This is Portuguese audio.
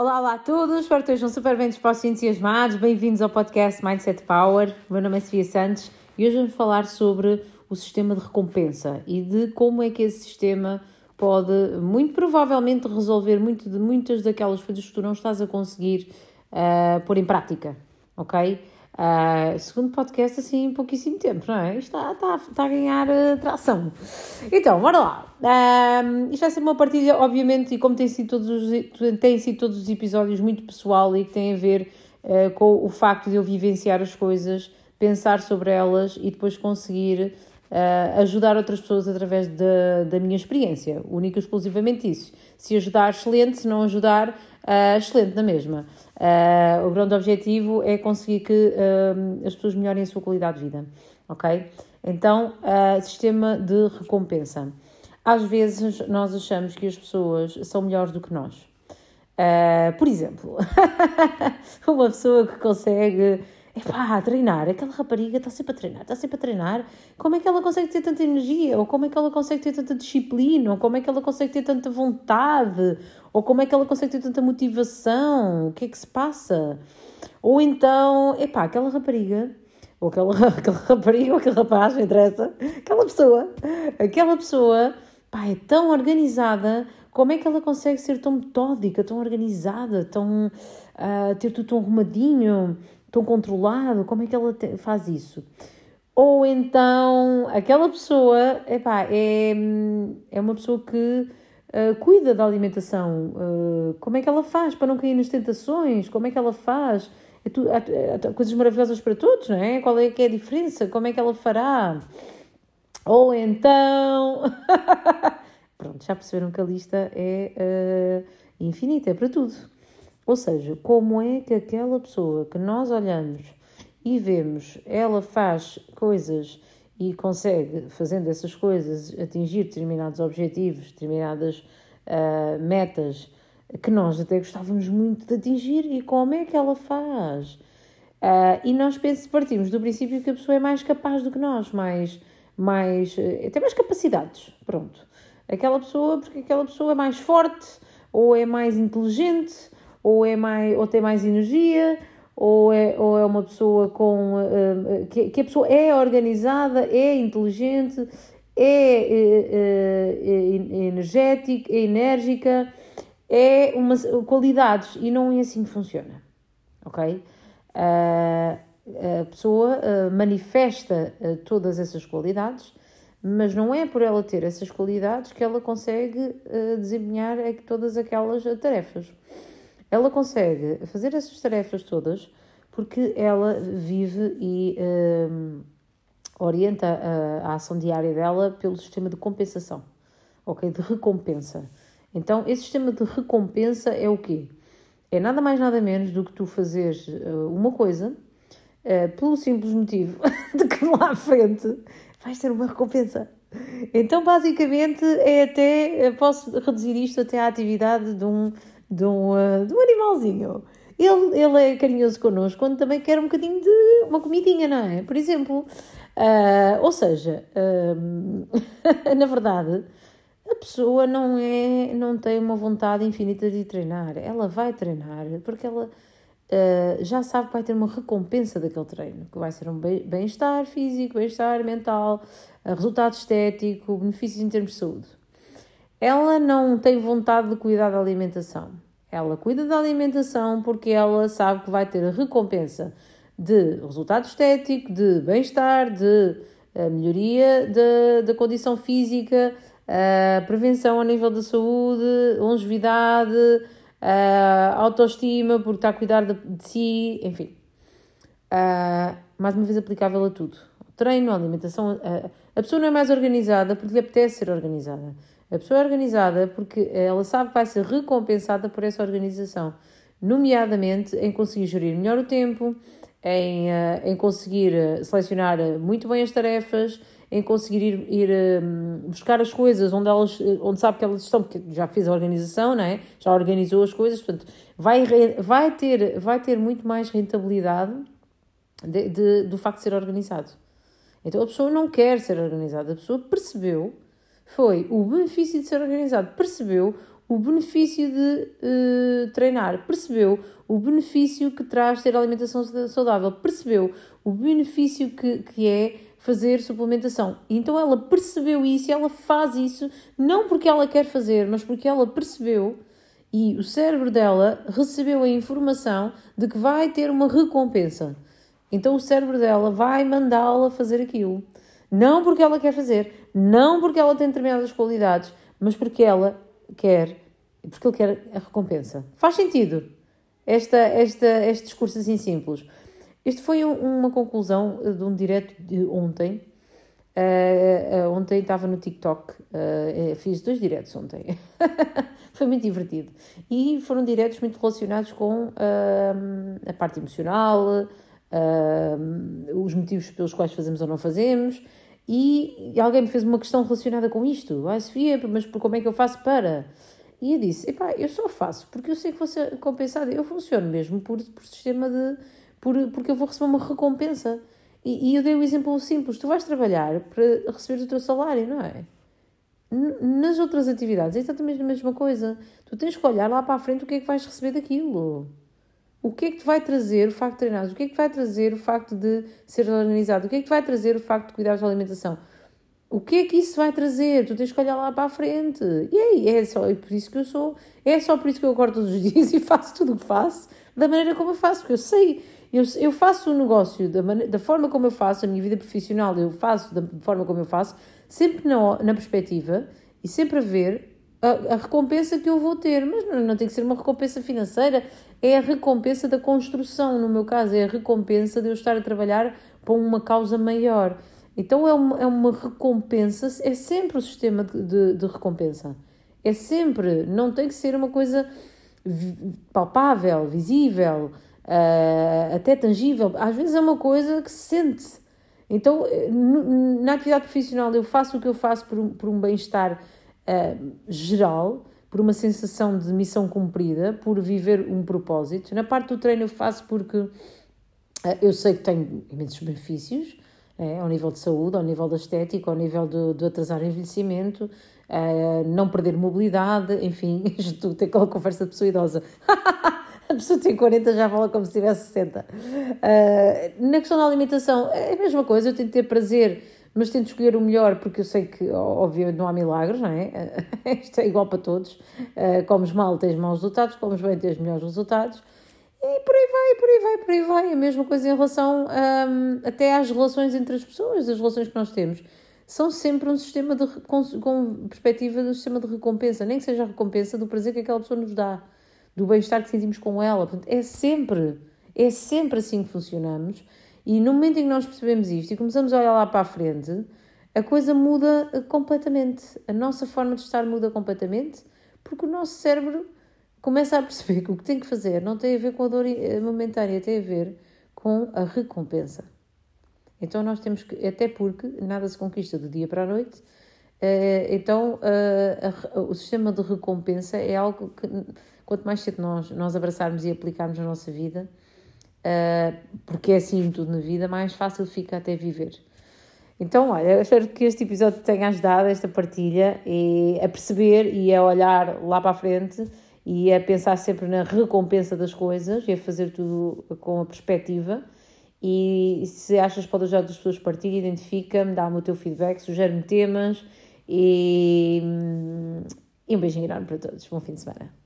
Olá, olá a todos, espero que estejam super bem dispostos e entusiasmados. Bem-vindos ao podcast Mindset Power. O meu nome é Sofia Santos e hoje vamos falar sobre o sistema de recompensa e de como é que esse sistema pode, muito provavelmente, resolver muito de, muitas daquelas coisas que tu não estás a conseguir uh, pôr em prática, ok? Uh, segundo podcast, assim, em pouquíssimo tempo, não é? Isto está, está, está a ganhar uh, tração. Então, bora lá. Uh, isto vai ser uma partilha, obviamente, e como tem sido todos os, tem sido todos os episódios, muito pessoal e que tem a ver uh, com o facto de eu vivenciar as coisas, pensar sobre elas e depois conseguir uh, ajudar outras pessoas através de, da minha experiência. Única e exclusivamente isso. Se ajudar, excelente. Se não ajudar, uh, excelente na mesma. Uh, o grande objetivo é conseguir que as pessoas melhorem a sua qualidade de vida. Ok? Então, sistema de recompensa. Às vezes nós achamos que as pessoas são melhores do que nós. Por exemplo, uma pessoa que consegue Epá, treinar, aquela rapariga está sempre a treinar, está sempre a treinar. Como é que ela consegue ter tanta energia? Ou como é que ela consegue ter tanta disciplina? Ou como é que ela consegue ter tanta vontade? Ou como é que ela consegue ter tanta motivação? O que é que se passa? Ou então, epá, aquela rapariga, ou aquela, aquela rapariga, ou aquele rapaz, não interessa, aquela pessoa, aquela pessoa, pá, é tão organizada, como é que ela consegue ser tão metódica, tão organizada, tão, uh, ter tudo tão arrumadinho? Tão controlado, como é que ela faz isso? Ou então, aquela pessoa, epá, é, é uma pessoa que uh, cuida da alimentação, uh, como é que ela faz para não cair nas tentações, como é que ela faz, é tu, há, há coisas maravilhosas para todos, não é? Qual é que é a diferença, como é que ela fará? Ou então... Pronto, já perceberam que a lista é uh, infinita, é para tudo. Ou seja, como é que aquela pessoa que nós olhamos e vemos, ela faz coisas e consegue, fazendo essas coisas, atingir determinados objetivos, determinadas uh, metas que nós até gostávamos muito de atingir e como é que ela faz? Uh, e nós partimos do princípio que a pessoa é mais capaz do que nós, mais, mais, uh, tem mais capacidades, pronto. Aquela pessoa, porque aquela pessoa é mais forte, ou é mais inteligente, ou, é mais, ou tem mais energia, ou é, ou é uma pessoa com. Uh, que, que, a pessoa é organizada, é inteligente, é uh, uh, energética, é enérgica, é uma qualidades e não é assim que funciona. Ok? a pessoa manifesta todas essas qualidades, mas não é por ela ter essas qualidades que ela consegue desempenhar todas aquelas tarefas. Ela consegue fazer essas tarefas todas porque ela vive e um, orienta a, a, ação diária dela pelo sistema de compensação, ok? De recompensa. Então, esse sistema de recompensa é o quê? É nada mais nada menos do que tu fazeres uh, uma coisa uh, pelo simples motivo de que lá à frente vais ter uma recompensa. Então, basicamente, é até, posso reduzir isto até à atividade de um de um, uh, de um animalzinho. Ele, ele é carinhoso connosco quando também quer um bocadinho de uma comidinha, não é? Por exemplo. Uh, ou seja, uh, na verdade, a pessoa não, é, não tem uma vontade infinita de treinar. Ela vai treinar porque ela uh, já sabe que vai ter uma recompensa daquele treino, que vai ser um bem-estar físico, bem-estar mental, resultado estético, benefícios em termos de saúde. Ela não tem vontade de cuidar da alimentação. Ela cuida da alimentação porque ela sabe que vai ter a recompensa de resultado estético, de bem-estar, de uh, melhoria da condição física, uh, prevenção a nível da saúde, longevidade, uh, autoestima, porque está a cuidar de, de si, enfim. Uh, mais uma vez aplicável a tudo. Treino, alimentação. a pessoa não é mais organizada porque lhe apetece ser organizada. A pessoa é organizada porque ela sabe que vai ser recompensada por essa organização, nomeadamente em conseguir gerir melhor o tempo, em, uh, em conseguir eh, selecionar eh, muito bem as tarefas, em conseguir ir, ir buscar as coisas onde, elas, onde sabe que elas estão, porque já fez a organização, não é? já organizou as coisas, portanto, vai, vai, ter, vai ter muito mais rentabilidade de, de, do facto de ser organizado. Então a pessoa não quer ser organizada, a pessoa percebeu foi o benefício de ser organizado, percebeu o benefício de uh, treinar, percebeu o benefício que traz ter alimentação saudável, percebeu o benefício que, que é fazer suplementação. Então ela percebeu isso e ela faz isso não porque ela quer fazer, mas porque ela percebeu e o cérebro dela recebeu a informação de que vai ter uma recompensa. Então o cérebro dela vai mandá-la fazer aquilo. Não porque ela quer fazer, não porque ela tem determinadas qualidades, mas porque ela quer, porque ele quer a recompensa. Faz sentido esta, esta, este discurso assim simples. Este foi uma conclusão de um direto de ontem. Uh, uh, ontem estava no TikTok, uh, fiz dois diretos ontem. foi muito divertido. E foram diretos muito relacionados com a parte emocional, os motivos pelos quais fazemos ou não fazemos. E alguém me fez uma questão relacionada com isto. Ai, Sofia, mas como é que eu faço para? E eu disse: epá, eu só faço porque eu sei que vou ser compensada. Eu funciono mesmo por, por sistema de. Por, porque eu vou receber uma recompensa. E, e eu dei um exemplo simples: tu vais trabalhar para receber o teu salário, não é? Nas outras atividades é exatamente a mesma coisa. Tu tens que olhar lá para a frente o que é que vais receber daquilo. O que é que te vai trazer o facto de treinares? O que é que te vai trazer o facto de ser organizado? O que é que te vai trazer o facto de cuidar da alimentação? O que é que isso vai trazer? Tu tens que olhar lá para a frente. E aí, é só é por isso que eu sou. É só por isso que eu acordo todos os dias e faço tudo o que faço da maneira como eu faço, porque eu sei. Eu, eu faço o negócio da, da forma como eu faço, a minha vida profissional, eu faço da forma como eu faço, sempre na, na perspectiva e sempre a ver a, a, recompensa que eu vou ter, mas não, não tem que ser uma recompensa financeira, é a recompensa da construção, no meu caso, é a recompensa de eu estar a trabalhar para uma causa maior. Então é uma, é uma recompensa, é sempre o sistema de, de, de recompensa. É sempre, não tem que ser uma coisa palpável, visível, uh, até tangível. Às vezes é uma coisa que se sente. Então, na atividade profissional, eu faço o que eu faço por um, por um bem-estar uh, geral, por uma sensação de missão cumprida, por viver um propósito. Na parte do treino eu faço porque uh, eu sei que tenho imensos benefícios, é, ao nível de saúde, ao nível da estética, ao nível do, do atrasar o envelhecimento, uh, não perder mobilidade, enfim, isto tem aquela conversa de pessoa idosa. a pessoa tem 40 já fala como se tivesse 60. Uh, na questão da alimentação, é a mesma coisa, eu tento ter prazer mas tento escolher o melhor porque eu sei que, obviamente, não há milagres, não é? Isto é igual para todos. Uh, comes mal, tens maus resultados, comes bem, tens melhores resultados. E por aí vai, por aí vai, por aí vai. A mesma coisa em relação um, até às relações entre as pessoas, as relações que nós temos. São sempre um sistema de, com, com perspectiva do sistema de recompensa, nem que seja a recompensa do prazer que aquela pessoa nos dá, do bem-estar que sentimos com ela. Portanto, é sempre, é sempre assim que funcionamos e no momento em que nós percebemos isto e começamos a olhar lá para a frente, a coisa muda eh, completamente. A nossa forma de estar muda completamente porque o nosso cérebro começa a perceber que o que tem que fazer não tem a ver com a dor eh, momentânea, tem a ver com a recompensa. Então nós temos que, até porque nada se conquista do dia para a noite, eh, então o sistema de recompensa é algo que quanto mais cedo nós, nós abraçarmos e aplicarmos na nossa vida, porque é assim tudo na vida, mais fácil fica até viver. Então, olha, espero que este episódio tenha ajudado, esta partilha, e a perceber e a olhar lá para a frente e a pensar sempre na recompensa das coisas e a fazer tudo com a perspectiva. E se achas que pode ajudar outras pessoas, partilha, identifica-me, dá-me o teu feedback, sugere-me temas e, e um beijinho enorme para todos. Bom fim de semana.